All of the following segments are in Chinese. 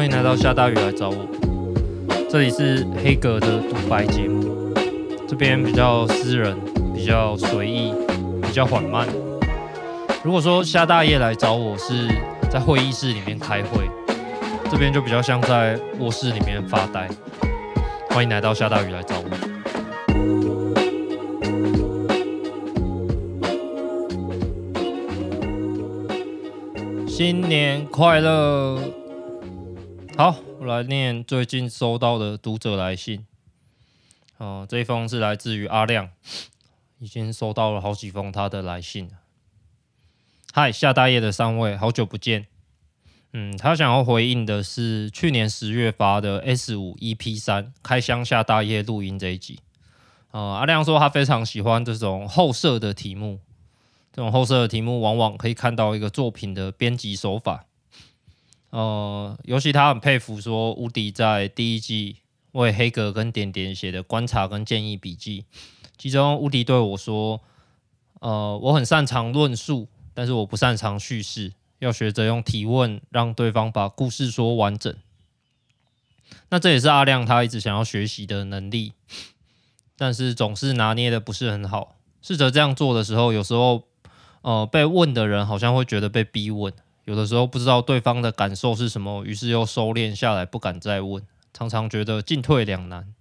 欢迎来到下大雨来找我。这里是黑格的独白节目，这边比较私人，比较随意，比较缓慢。如果说下大夜来找我是在会议室里面开会，这边就比较像在卧室里面发呆。欢迎来到下大雨来找我。新年快乐！我来念最近收到的读者来信。哦，这一封是来自于阿亮，已经收到了好几封他的来信。嗨，夏大业的三位，好久不见。嗯，他想要回应的是去年十月发的 S 五 EP 三开箱夏大业录音这一集。呃，阿亮说他非常喜欢这种后设的题目。这种后设的题目，往往可以看到一个作品的编辑手法。呃，尤其他很佩服说，乌迪在第一季为黑格跟点点写的观察跟建议笔记，其中乌迪对我说：“呃，我很擅长论述，但是我不擅长叙事，要学着用提问让对方把故事说完整。”那这也是阿亮他一直想要学习的能力，但是总是拿捏的不是很好。试着这样做的时候，有时候。呃，被问的人好像会觉得被逼问，有的时候不知道对方的感受是什么，于是又收敛下来，不敢再问，常常觉得进退两难。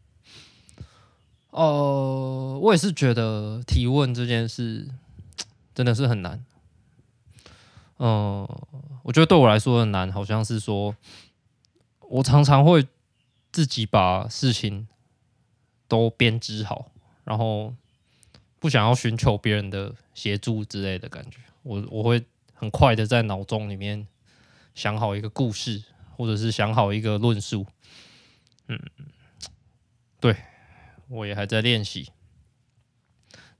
呃，我也是觉得提问这件事真的是很难。嗯、我觉得对我来说的难，好像是说，我常常会自己把事情都编织好，然后。不想要寻求别人的协助之类的感觉，我我会很快的在脑中里面想好一个故事，或者是想好一个论述。嗯，对，我也还在练习。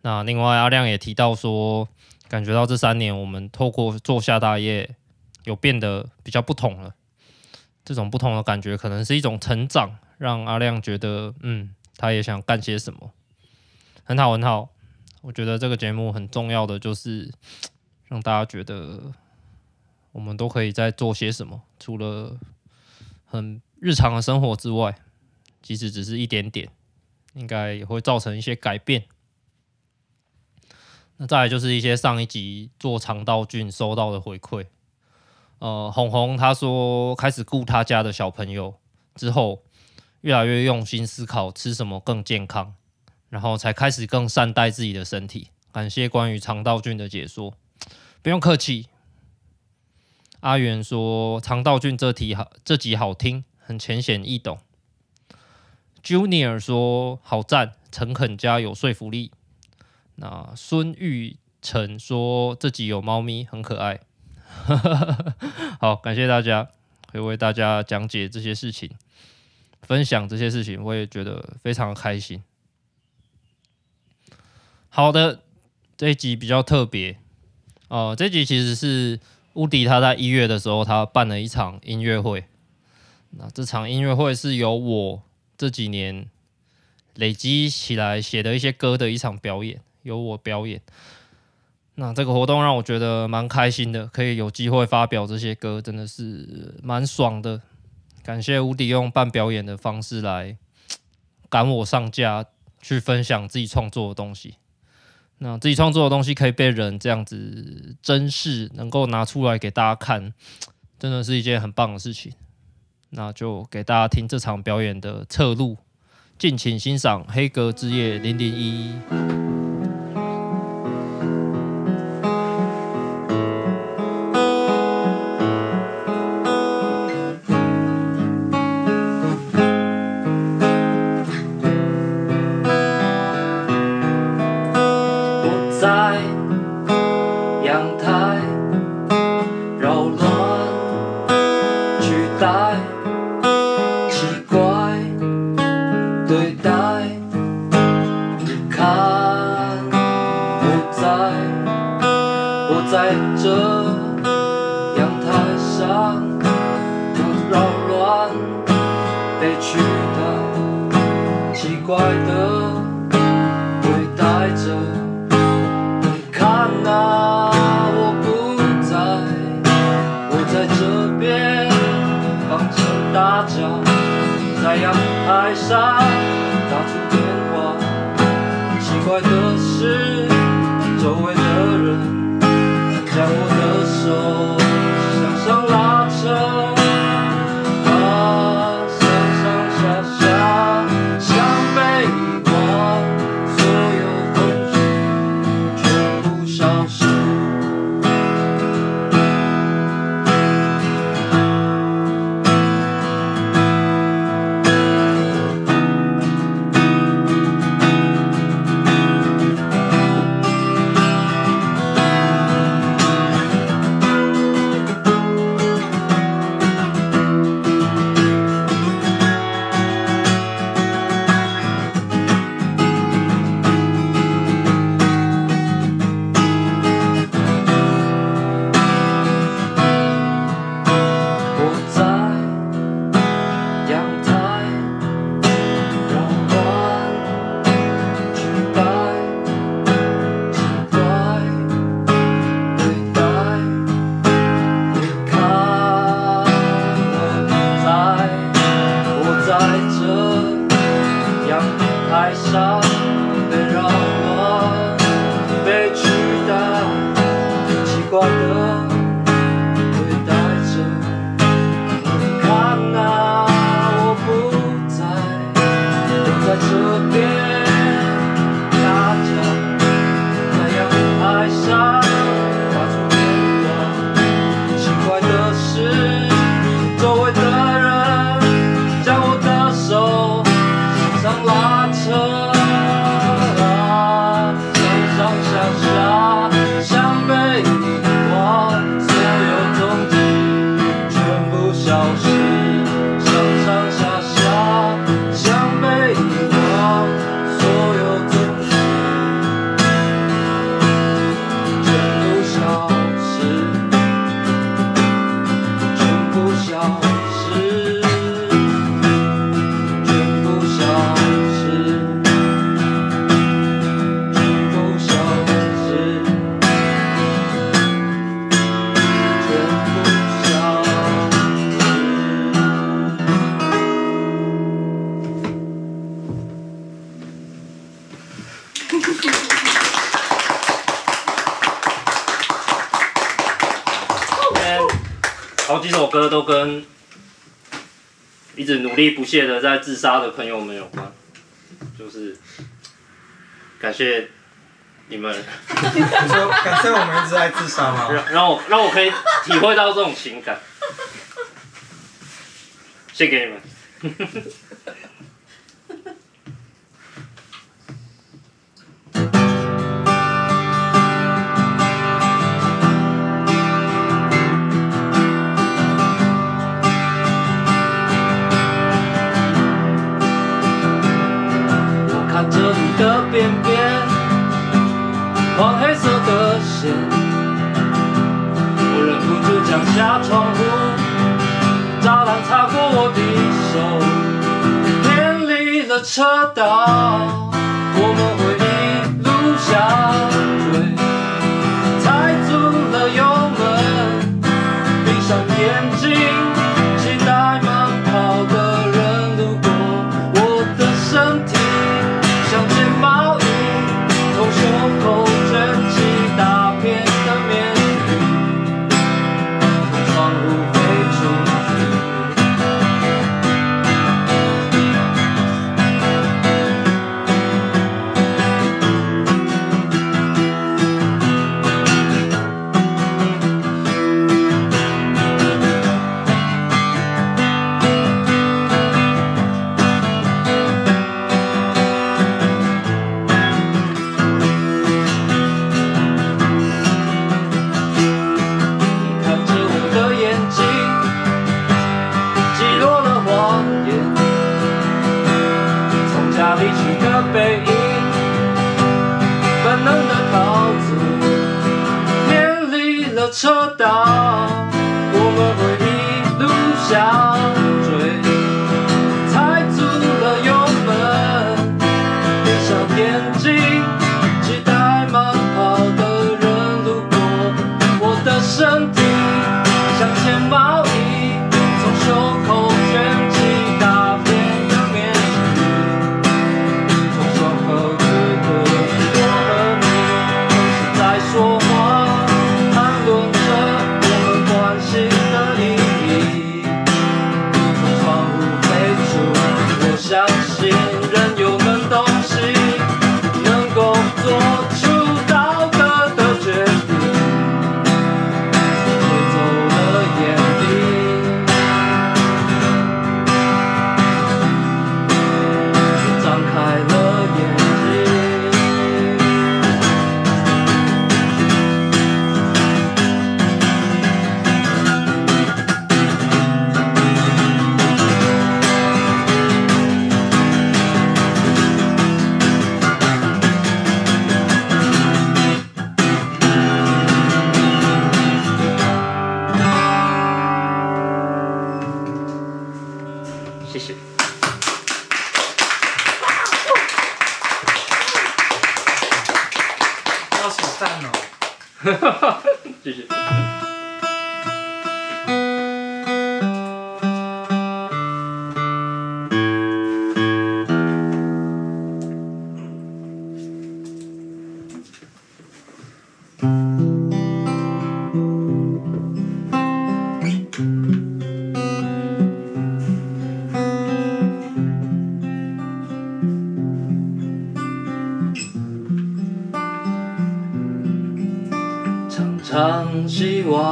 那另外阿亮也提到说，感觉到这三年我们透过做下大业有变得比较不同了。这种不同的感觉可能是一种成长，让阿亮觉得，嗯，他也想干些什么，很好，很好。我觉得这个节目很重要的就是让大家觉得我们都可以在做些什么，除了很日常的生活之外，即使只是一点点，应该也会造成一些改变。那再来就是一些上一集做肠道菌收到的回馈，呃，红红他说开始顾他家的小朋友之后，越来越用心思考吃什么更健康。然后才开始更善待自己的身体。感谢关于肠道菌的解说，不用客气。阿元说肠道菌这题好，这集好听，很浅显易懂。Junior 说好赞，诚恳加有说服力。那孙玉成说这集有猫咪，很可爱。好，感谢大家，会为大家讲解这些事情，分享这些事情，我也觉得非常开心。好的，这一集比较特别哦、这集其实是乌迪他在一月的时候，他办了一场音乐会。那这场音乐会是由我这几年累积起来写的一些歌的一场表演，由我表演。那这个活动让我觉得蛮开心的，可以有机会发表这些歌，真的是蛮爽的。感谢乌迪用办表演的方式来 赶我上架，去分享自己创作的东西。那自己创作的东西可以被人这样子珍视，能够拿出来给大家看，真的是一件很棒的事情。那就给大家听这场表演的侧录，敬请欣赏《黑格之夜零零一》。台不懈的在自杀的朋友们有关，就是感谢你们。你说感谢我们一直在自杀吗？让让我让我可以体会到这种情感，献给你们。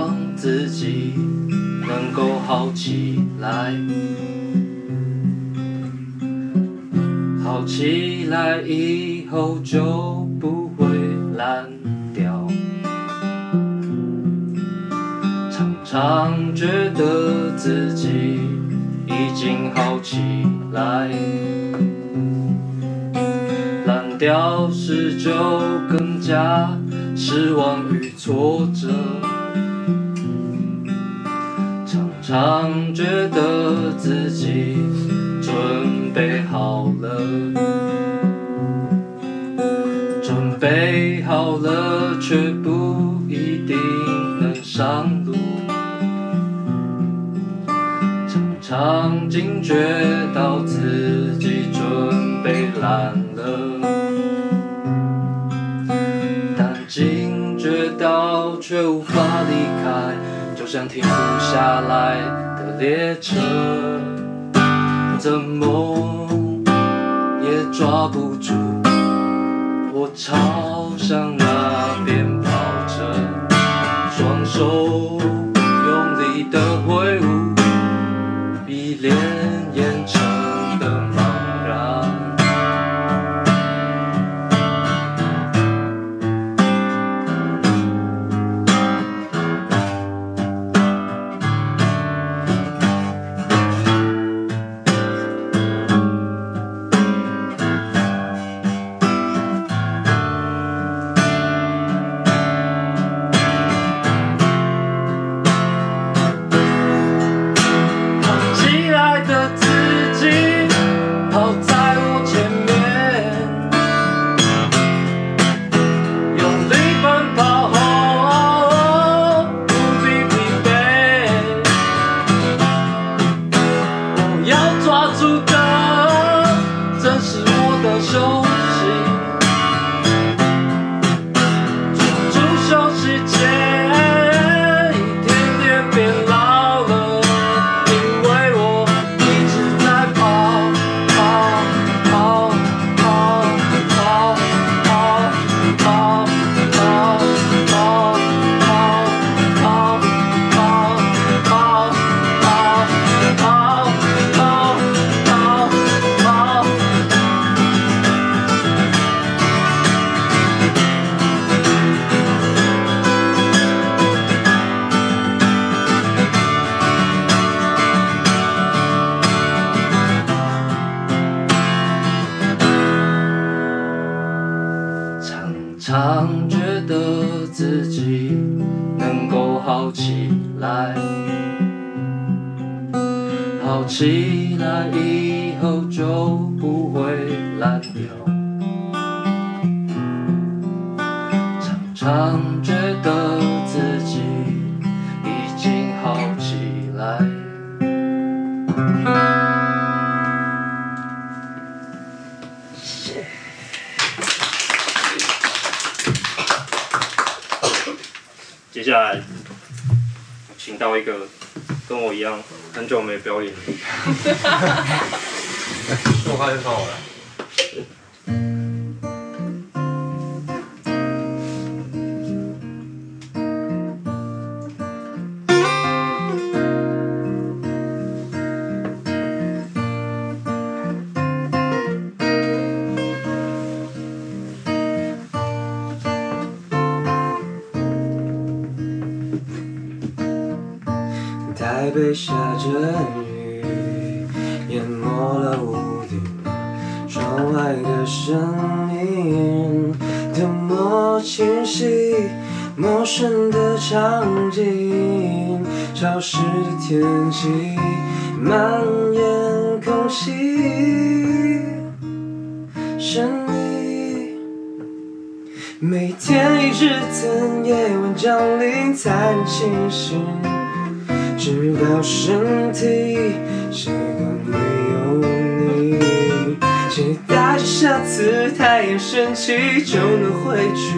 希望自己能够好起来，好起来以后就不会烂掉。常常觉得自己已经好起来，烂掉时就更加失望与挫折。常觉得自己准备好了，准备好了却不一定能上路。常常惊觉到自己准备烂了，但惊觉到却无法离，像停不下来的列车，怎么也抓不住。我朝向台北下着雨，淹没了屋顶，窗外的声音多么清晰，陌生的场景，潮湿的天气蔓延空气，是你。每天一直等夜晚降临才能清醒。身体习惯没有你，期待着下次太阳升起就能回去。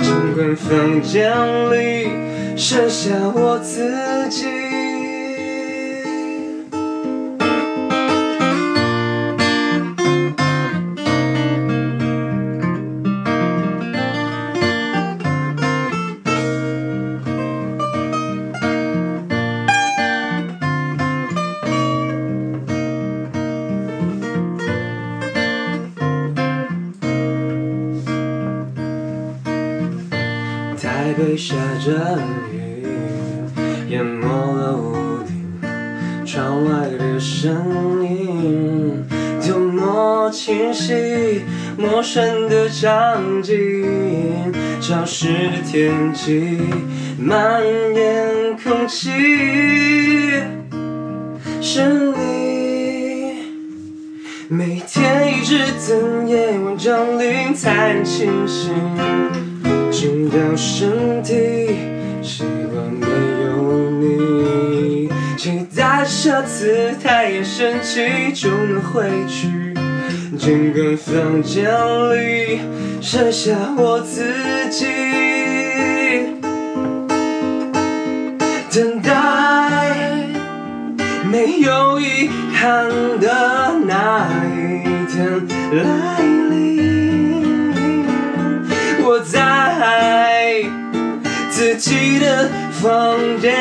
尽管房间里剩下我自己。潮湿的天气蔓延空气，是你，每天一直等夜晚降临才能清醒。直到身体习惯没有你，期待下次太阳升起就能回去。整个房间里剩下我自己，等待没有遗憾的那一天来临。我在自己的房间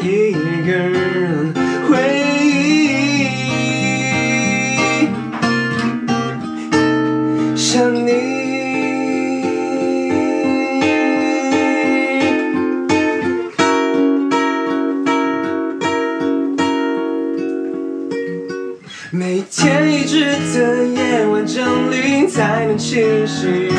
一个人清醒。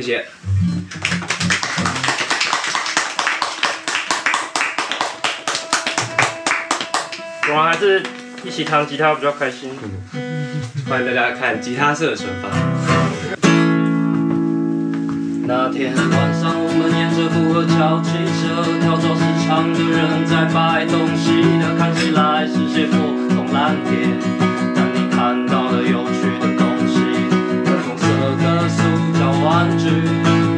谢谢。果然还是一起弹吉他比较开心。欢迎大家看吉他社的惩罚。那天晚上，我们沿着 ful 河桥骑车，跳蚤市场的人在摆东西的，看起来是些破铜烂铁，但你看到了有趣的东西，粉红色的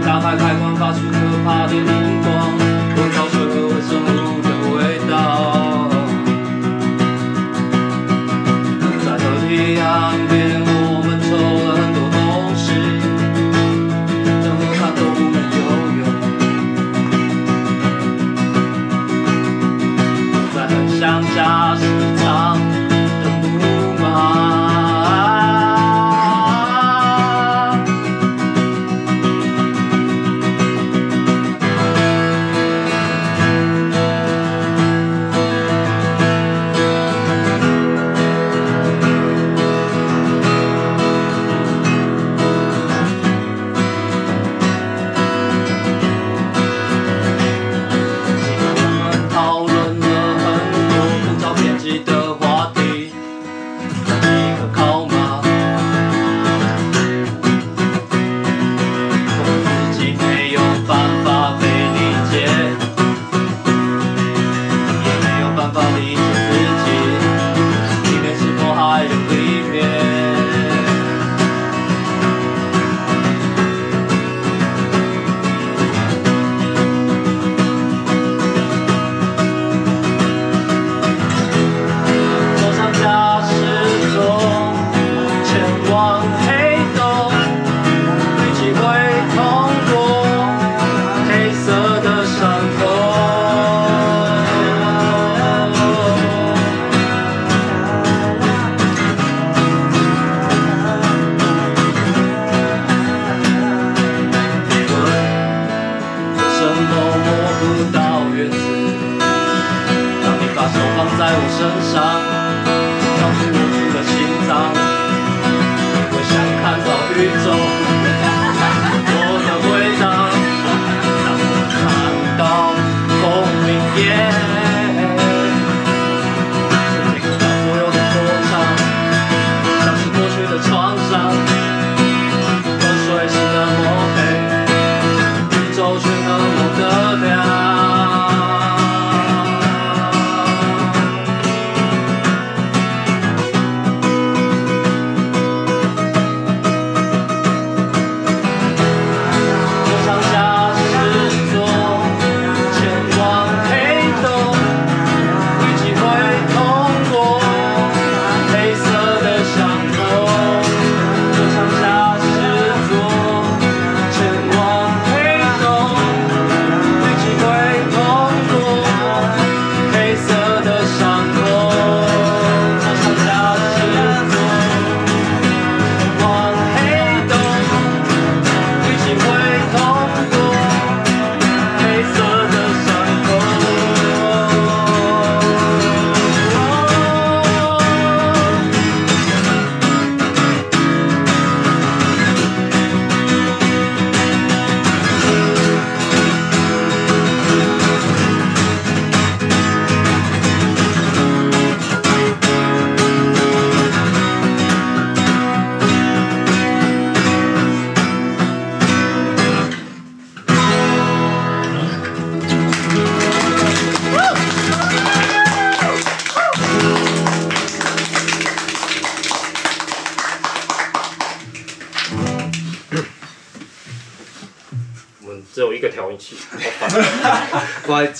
打开开关发出可怕的灵光，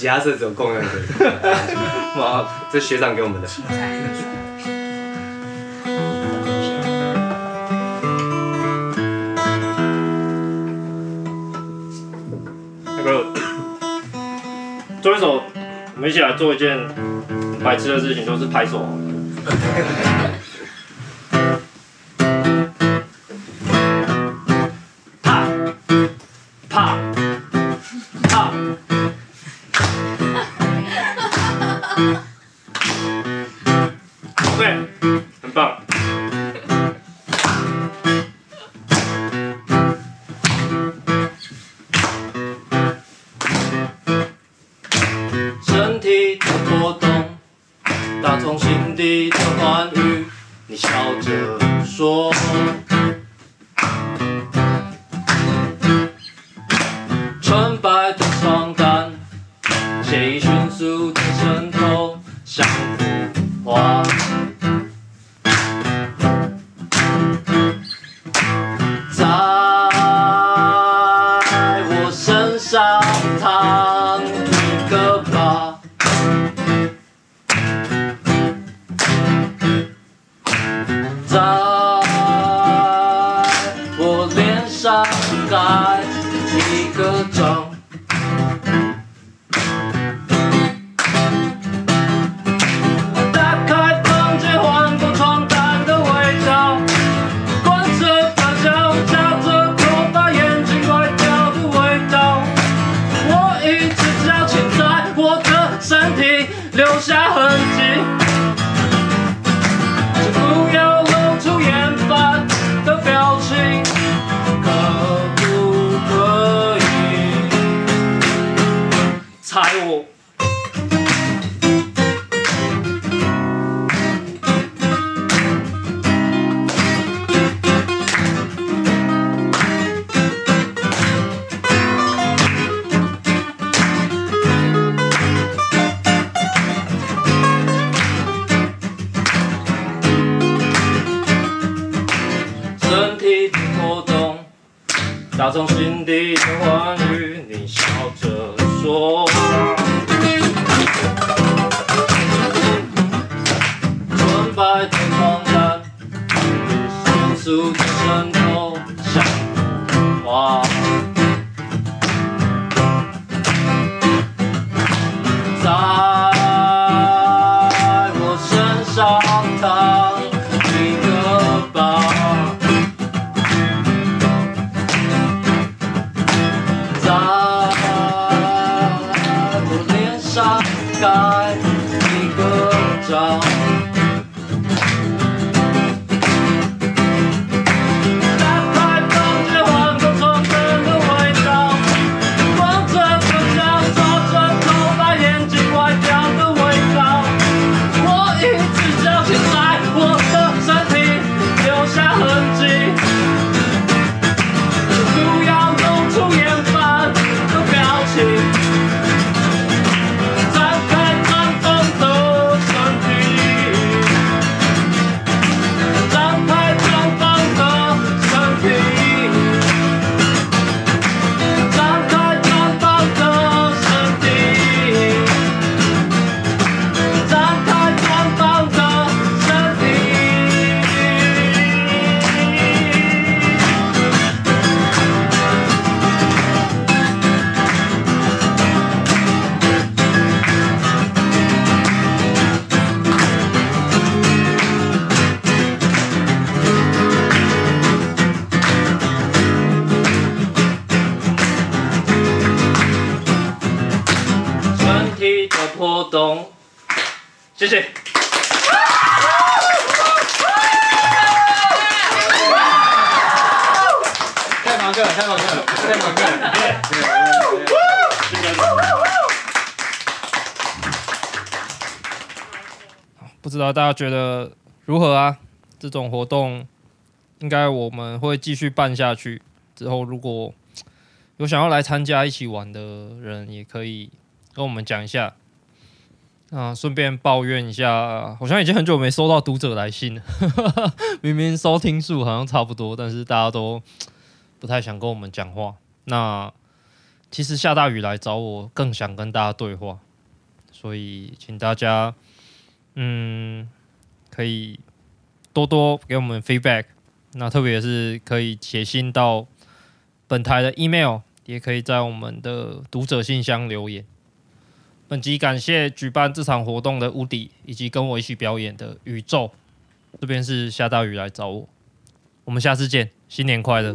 吉他社只有共用的，哇，这学长给我们的。那个，做一首，我们一起来做一件白痴的事情，就是拍手。shine. 这种活动应该我们会继续办下去。之后如果有想要来参加一起玩的人，也可以跟我们讲一下。啊，顺便抱怨一下，好像已经很久没收到读者来信了。明明收听数好像差不多，但是大家都不太想跟我们讲话。那其实下大雨来找我，更想跟大家对话。所以请大家，嗯，可以多多给我们 feedback。那特别是可以写信到本台的 email，也可以在我们的读者信箱留言。本集感谢举办这场活动的屋底，以及跟我一起表演的宇宙。这边是下大雨来找我，我们下次见，新年快乐。